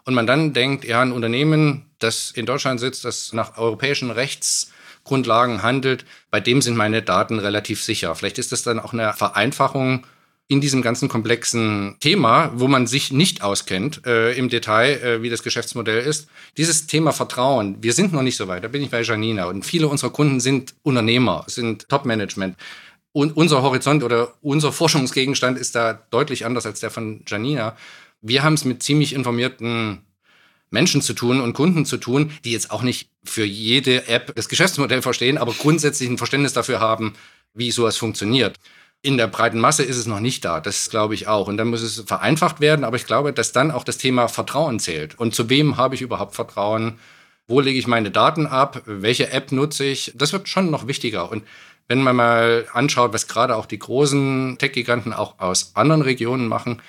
und man dann denkt, ja, ein Unternehmen, das in Deutschland sitzt, das nach europäischen Rechtsgrundlagen handelt, bei dem sind meine Daten relativ sicher. Vielleicht ist das dann auch eine Vereinfachung in diesem ganzen komplexen Thema, wo man sich nicht auskennt äh, im Detail, äh, wie das Geschäftsmodell ist. Dieses Thema Vertrauen, wir sind noch nicht so weit, da bin ich bei Janina. Und viele unserer Kunden sind Unternehmer, sind Top-Management. Und unser Horizont oder unser Forschungsgegenstand ist da deutlich anders als der von Janina. Wir haben es mit ziemlich informierten Menschen zu tun und Kunden zu tun, die jetzt auch nicht für jede App das Geschäftsmodell verstehen, aber grundsätzlich ein Verständnis dafür haben, wie sowas funktioniert. In der breiten Masse ist es noch nicht da, das glaube ich auch. Und dann muss es vereinfacht werden, aber ich glaube, dass dann auch das Thema Vertrauen zählt. Und zu wem habe ich überhaupt Vertrauen? Wo lege ich meine Daten ab? Welche App nutze ich? Das wird schon noch wichtiger. Und wenn man mal anschaut, was gerade auch die großen Tech-Giganten auch aus anderen Regionen machen,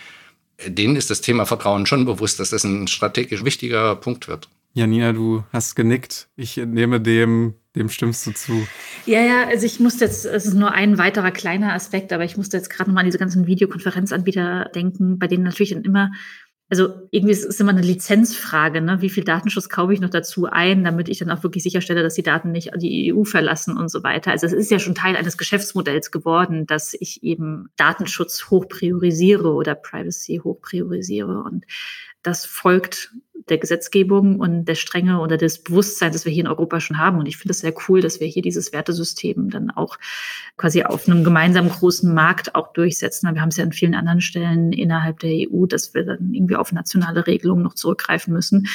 denen ist das Thema Vertrauen schon bewusst, dass das ein strategisch wichtiger Punkt wird. Janina, du hast genickt. Ich nehme dem, dem stimmst du zu. Ja, ja, also ich musste jetzt, es ist nur ein weiterer kleiner Aspekt, aber ich musste jetzt gerade nochmal an diese ganzen Videokonferenzanbieter denken, bei denen natürlich dann immer also irgendwie ist es immer eine Lizenzfrage, ne? Wie viel Datenschutz kaufe ich noch dazu ein, damit ich dann auch wirklich sicherstelle, dass die Daten nicht die EU verlassen und so weiter. Also es ist ja schon Teil eines Geschäftsmodells geworden, dass ich eben Datenschutz hoch priorisiere oder Privacy hoch priorisiere. Und das folgt der Gesetzgebung und der Strenge oder des Bewusstseins, das wir hier in Europa schon haben. Und ich finde es sehr cool, dass wir hier dieses Wertesystem dann auch quasi auf einem gemeinsamen großen Markt auch durchsetzen. Wir haben es ja an vielen anderen Stellen innerhalb der EU, dass wir dann irgendwie auf nationale Regelungen noch zurückgreifen müssen.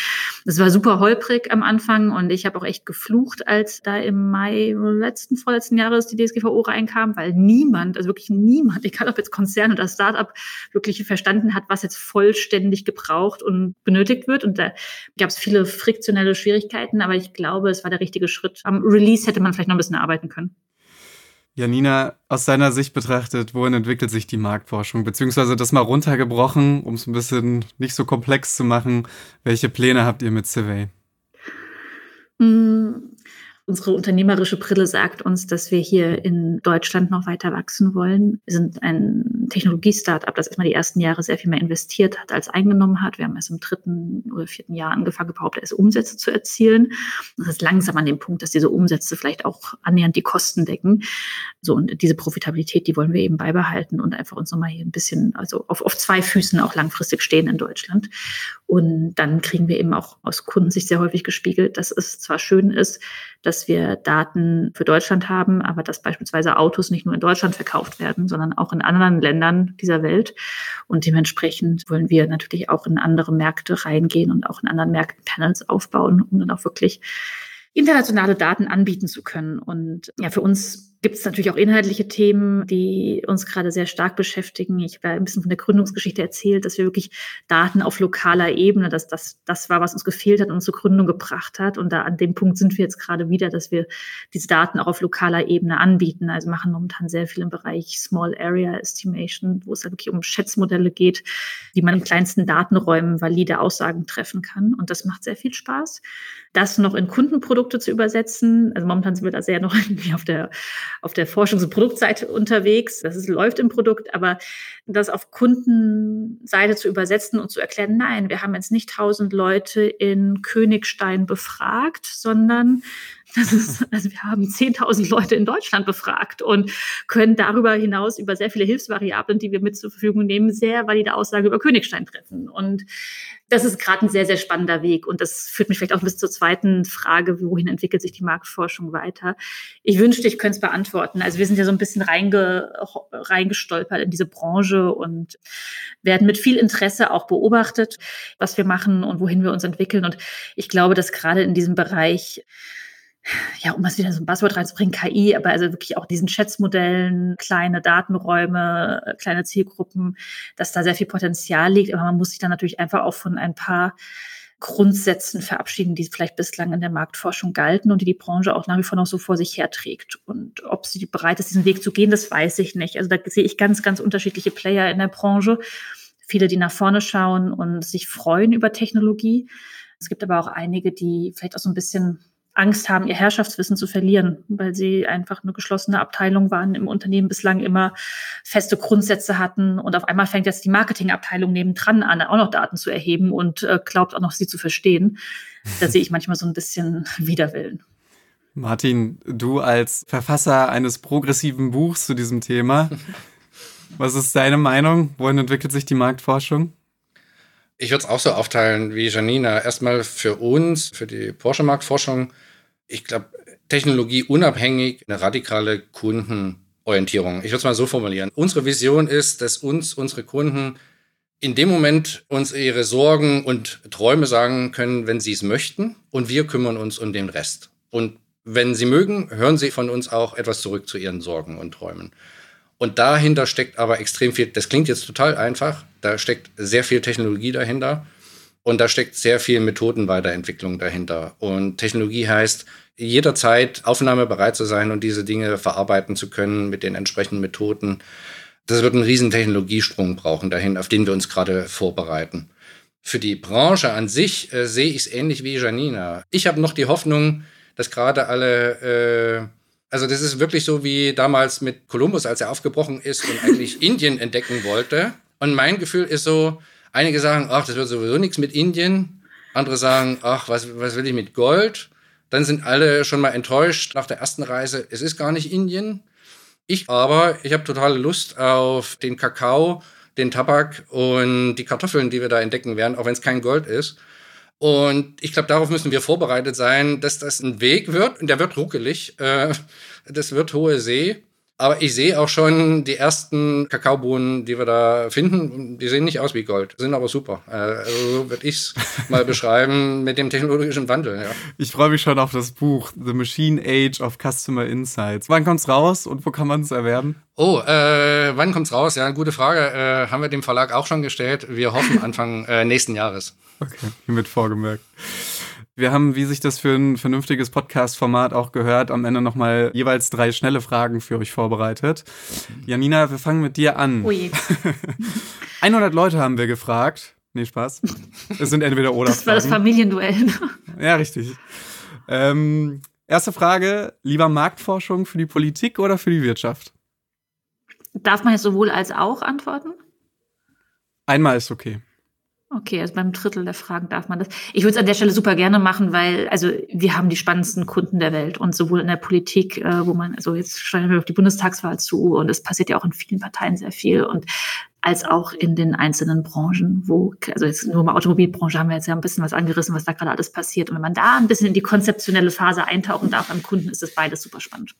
Das war super holprig am Anfang und ich habe auch echt geflucht, als da im Mai letzten, vorletzten Jahres die DSGVO reinkam, weil niemand, also wirklich niemand, egal ob jetzt Konzern oder Startup, wirklich verstanden hat, was jetzt vollständig gebraucht und benötigt wird. Und da gab es viele friktionelle Schwierigkeiten, aber ich glaube, es war der richtige Schritt. Am Release hätte man vielleicht noch ein bisschen arbeiten können. Janina, aus deiner Sicht betrachtet, wohin entwickelt sich die Marktforschung? Beziehungsweise das mal runtergebrochen, um es ein bisschen nicht so komplex zu machen. Welche Pläne habt ihr mit Survey? Mm, Unsere unternehmerische Brille sagt uns, dass wir hier in Deutschland noch weiter wachsen wollen. Wir sind ein Technologie-Startup, das erstmal die ersten Jahre sehr viel mehr investiert hat, als eingenommen hat. Wir haben erst im dritten oder vierten Jahr angefangen, überhaupt erst Umsätze zu erzielen. Das ist langsam an dem Punkt, dass diese Umsätze vielleicht auch annähernd die Kosten decken. So, und diese Profitabilität, die wollen wir eben beibehalten und einfach uns nochmal hier ein bisschen, also auf, auf zwei Füßen auch langfristig stehen in Deutschland. Und dann kriegen wir eben auch aus Kundensicht sehr häufig gespiegelt, dass es zwar schön ist, dass wir Daten für Deutschland haben, aber dass beispielsweise Autos nicht nur in Deutschland verkauft werden, sondern auch in anderen Ländern dieser Welt. Und dementsprechend wollen wir natürlich auch in andere Märkte reingehen und auch in anderen Märkten Panels aufbauen, um dann auch wirklich internationale Daten anbieten zu können. Und ja, für uns gibt es natürlich auch inhaltliche Themen, die uns gerade sehr stark beschäftigen. Ich habe ja ein bisschen von der Gründungsgeschichte erzählt, dass wir wirklich Daten auf lokaler Ebene, dass das das war, was uns gefehlt hat und uns zur Gründung gebracht hat. Und da an dem Punkt sind wir jetzt gerade wieder, dass wir diese Daten auch auf lokaler Ebene anbieten. Also machen momentan sehr viel im Bereich Small Area Estimation, wo es ja wirklich um Schätzmodelle geht, wie man in kleinsten Datenräumen valide Aussagen treffen kann. Und das macht sehr viel Spaß. Das noch in Kundenprodukte zu übersetzen. Also momentan sind wir da sehr noch irgendwie auf der auf der Forschungs- und Produktseite unterwegs. Das ist, läuft im Produkt, aber das auf Kundenseite zu übersetzen und zu erklären, nein, wir haben jetzt nicht tausend Leute in Königstein befragt, sondern das ist, also wir haben 10.000 Leute in Deutschland befragt und können darüber hinaus über sehr viele Hilfsvariablen, die wir mit zur Verfügung nehmen, sehr valide Aussagen über Königstein treffen. Und das ist gerade ein sehr, sehr spannender Weg. Und das führt mich vielleicht auch bis zur zweiten Frage, wohin entwickelt sich die Marktforschung weiter? Ich wünschte, ich könnte es beantworten. Also wir sind ja so ein bisschen reinge, reingestolpert in diese Branche und werden mit viel Interesse auch beobachtet, was wir machen und wohin wir uns entwickeln. Und ich glaube, dass gerade in diesem Bereich ja, um was wieder so ein Buzzword reinzubringen, KI, aber also wirklich auch diesen Schätzmodellen, kleine Datenräume, äh, kleine Zielgruppen, dass da sehr viel Potenzial liegt. Aber man muss sich dann natürlich einfach auch von ein paar Grundsätzen verabschieden, die vielleicht bislang in der Marktforschung galten und die die Branche auch nach wie vor noch so vor sich herträgt. Und ob sie bereit ist, diesen Weg zu gehen, das weiß ich nicht. Also da sehe ich ganz, ganz unterschiedliche Player in der Branche. Viele, die nach vorne schauen und sich freuen über Technologie. Es gibt aber auch einige, die vielleicht auch so ein bisschen Angst haben, ihr Herrschaftswissen zu verlieren, weil sie einfach eine geschlossene Abteilung waren im Unternehmen, bislang immer feste Grundsätze hatten und auf einmal fängt jetzt die Marketingabteilung nebendran an, auch noch Daten zu erheben und äh, glaubt auch noch, sie zu verstehen. Da sehe ich manchmal so ein bisschen Widerwillen. Martin, du als Verfasser eines progressiven Buchs zu diesem Thema, was ist deine Meinung? Wohin entwickelt sich die Marktforschung? Ich würde es auch so aufteilen wie Janina. Erstmal für uns, für die Porsche-Marktforschung, ich glaube, technologieunabhängig eine radikale Kundenorientierung. Ich würde es mal so formulieren. Unsere Vision ist, dass uns unsere Kunden in dem Moment uns ihre Sorgen und Träume sagen können, wenn sie es möchten. Und wir kümmern uns um den Rest. Und wenn sie mögen, hören sie von uns auch etwas zurück zu ihren Sorgen und Träumen. Und dahinter steckt aber extrem viel, das klingt jetzt total einfach, da steckt sehr viel Technologie dahinter und da steckt sehr viel Methodenweiterentwicklung dahinter. Und Technologie heißt, jederzeit aufnahmebereit zu sein und diese Dinge verarbeiten zu können mit den entsprechenden Methoden. Das wird einen riesen Technologiesprung brauchen dahin, auf den wir uns gerade vorbereiten. Für die Branche an sich äh, sehe ich es ähnlich wie Janina. Ich habe noch die Hoffnung, dass gerade alle äh, also das ist wirklich so wie damals mit Kolumbus, als er aufgebrochen ist und eigentlich Indien entdecken wollte. Und mein Gefühl ist so, einige sagen, ach, das wird sowieso nichts mit Indien. Andere sagen, ach, was, was will ich mit Gold? Dann sind alle schon mal enttäuscht nach der ersten Reise. Es ist gar nicht Indien. Ich aber, ich habe totale Lust auf den Kakao, den Tabak und die Kartoffeln, die wir da entdecken werden, auch wenn es kein Gold ist. Und ich glaube, darauf müssen wir vorbereitet sein, dass das ein Weg wird. Und der wird ruckelig. Äh, das wird hohe See. Aber ich sehe auch schon die ersten Kakaobohnen, die wir da finden. Die sehen nicht aus wie Gold, sind aber super. Äh, also so würde ich es mal beschreiben mit dem technologischen Wandel. Ja. Ich freue mich schon auf das Buch The Machine Age of Customer Insights. Wann kommt's raus und wo kann man es erwerben? Oh, äh, wann kommt's raus? Ja, gute Frage. Äh, haben wir dem Verlag auch schon gestellt. Wir hoffen Anfang äh, nächsten Jahres. Okay, hiermit vorgemerkt. Wir haben, wie sich das für ein vernünftiges Podcast-Format auch gehört, am Ende nochmal jeweils drei schnelle Fragen für euch vorbereitet. Janina, wir fangen mit dir an. Ui. 100 Leute haben wir gefragt. Nee, Spaß. Es sind entweder oder. Das war das Familienduell. Ja, richtig. Ähm, erste Frage: Lieber Marktforschung für die Politik oder für die Wirtschaft? Darf man jetzt sowohl als auch antworten? Einmal ist okay. Okay, also beim Drittel der Fragen darf man das. Ich würde es an der Stelle super gerne machen, weil also wir haben die spannendsten Kunden der Welt und sowohl in der Politik, äh, wo man, also jetzt steuern wir auf die Bundestagswahl zu und es passiert ja auch in vielen Parteien sehr viel und als auch in den einzelnen Branchen, wo, also jetzt nur mal Automobilbranche haben wir jetzt ja ein bisschen was angerissen, was da gerade alles passiert. Und wenn man da ein bisschen in die konzeptionelle Phase eintauchen darf beim Kunden, ist das beides super spannend.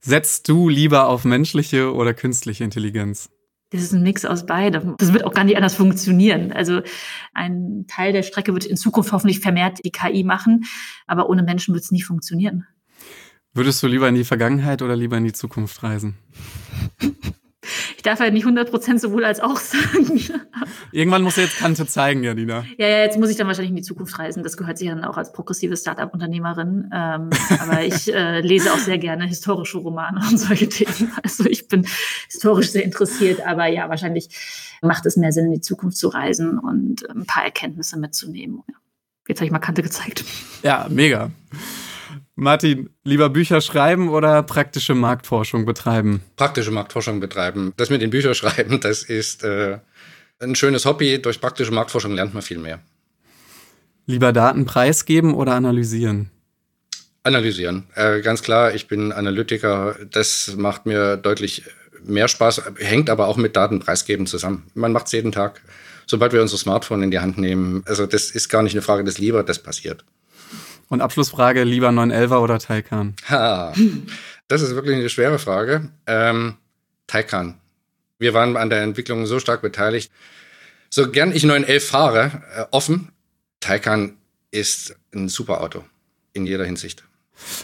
Setzt du lieber auf menschliche oder künstliche Intelligenz? Das ist ein Mix aus beidem. Das wird auch gar nicht anders funktionieren. Also ein Teil der Strecke wird in Zukunft hoffentlich vermehrt die KI machen, aber ohne Menschen wird es nie funktionieren. Würdest du lieber in die Vergangenheit oder lieber in die Zukunft reisen? Ich darf halt nicht 100% sowohl als auch sagen. Irgendwann muss er jetzt Kante zeigen, Janina. Ja, ja, jetzt muss ich dann wahrscheinlich in die Zukunft reisen. Das gehört sich dann auch als progressive Startup-Unternehmerin. Ähm, aber ich äh, lese auch sehr gerne historische Romane und solche Themen. Also ich bin historisch sehr interessiert. Aber ja, wahrscheinlich macht es mehr Sinn, in die Zukunft zu reisen und ein paar Erkenntnisse mitzunehmen. Jetzt habe ich mal Kante gezeigt. Ja, mega. Martin, lieber Bücher schreiben oder praktische Marktforschung betreiben? Praktische Marktforschung betreiben. Das mit den Büchern schreiben, das ist äh, ein schönes Hobby. Durch praktische Marktforschung lernt man viel mehr. Lieber Daten preisgeben oder analysieren? Analysieren. Äh, ganz klar, ich bin Analytiker. Das macht mir deutlich mehr Spaß, hängt aber auch mit Daten preisgeben zusammen. Man macht es jeden Tag. Sobald wir unser Smartphone in die Hand nehmen, also das ist gar nicht eine Frage des Lieber, das passiert. Und Abschlussfrage, lieber 911er oder Taycan? Ha, das ist wirklich eine schwere Frage. Ähm, Taycan. Wir waren an der Entwicklung so stark beteiligt. So gern ich 911 fahre, äh, offen, Taycan ist ein super Auto. In jeder Hinsicht.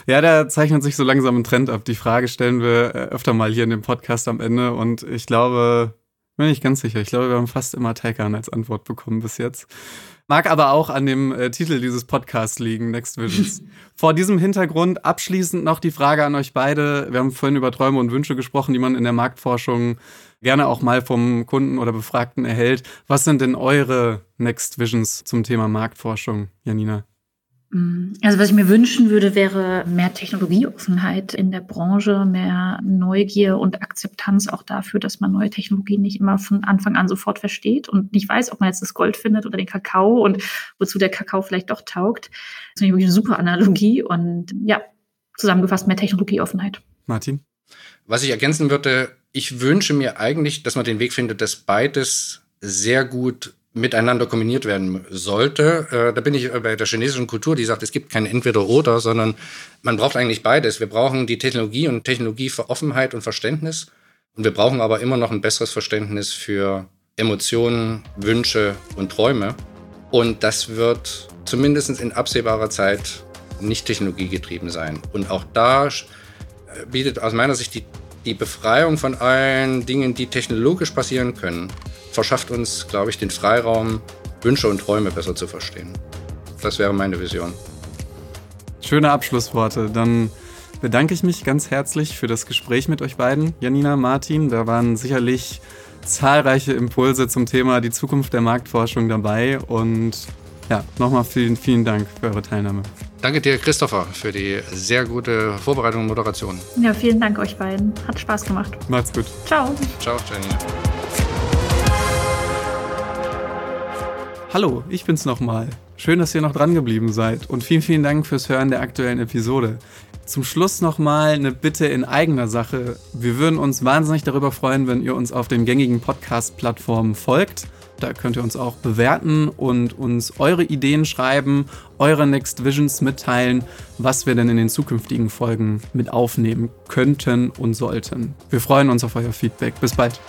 Ja, da zeichnet sich so langsam ein Trend ab. Die Frage stellen wir äh, öfter mal hier in dem Podcast am Ende und ich glaube, bin ich ganz sicher. Ich glaube, wir haben fast immer Taycan als Antwort bekommen bis jetzt. Mag aber auch an dem äh, Titel dieses Podcasts liegen, Next Visions. Vor diesem Hintergrund abschließend noch die Frage an euch beide. Wir haben vorhin über Träume und Wünsche gesprochen, die man in der Marktforschung gerne auch mal vom Kunden oder Befragten erhält. Was sind denn eure Next Visions zum Thema Marktforschung, Janina? Mm, also was ich mir wünschen würde, wäre mehr Technologieoffenheit in der Branche, mehr Neugier und Akzeptanz auch dafür, dass man neue Technologien nicht immer von Anfang an sofort versteht und nicht weiß, ob man jetzt das Gold findet oder den Kakao und wozu der Kakao vielleicht doch taugt. Das ist wirklich eine super Analogie und ja, zusammengefasst mehr Technologieoffenheit. Martin? Was ich ergänzen würde, ich wünsche mir eigentlich, dass man den Weg findet, dass beides sehr gut miteinander kombiniert werden sollte. Äh, da bin ich bei der chinesischen Kultur, die sagt, es gibt kein Entweder-Oder, sondern man braucht eigentlich beides. Wir brauchen die Technologie und Technologie für Offenheit und Verständnis. Und wir brauchen aber immer noch ein besseres Verständnis für Emotionen, Wünsche und Träume. Und das wird zumindest in absehbarer Zeit nicht technologiegetrieben sein. Und auch da äh, bietet aus meiner Sicht die, die Befreiung von allen Dingen, die technologisch passieren können, verschafft uns, glaube ich, den Freiraum, Wünsche und Träume besser zu verstehen. Das wäre meine Vision. Schöne Abschlussworte. Dann bedanke ich mich ganz herzlich für das Gespräch mit euch beiden, Janina, Martin. Da waren sicherlich zahlreiche Impulse zum Thema die Zukunft der Marktforschung dabei. Und ja, nochmal vielen, vielen Dank für eure Teilnahme. Danke dir, Christopher, für die sehr gute Vorbereitung und Moderation. Ja, vielen Dank euch beiden. Hat Spaß gemacht. Macht's gut. Ciao. Ciao, Janina. Hallo, ich bin's nochmal. Schön, dass ihr noch dran geblieben seid und vielen, vielen Dank fürs Hören der aktuellen Episode. Zum Schluss nochmal eine Bitte in eigener Sache. Wir würden uns wahnsinnig darüber freuen, wenn ihr uns auf den gängigen Podcast-Plattformen folgt Da könnt ihr uns auch bewerten und uns eure Ideen schreiben, eure Next Visions mitteilen, was wir denn in den zukünftigen Folgen mit aufnehmen könnten und sollten. Wir freuen uns auf euer Feedback. Bis bald.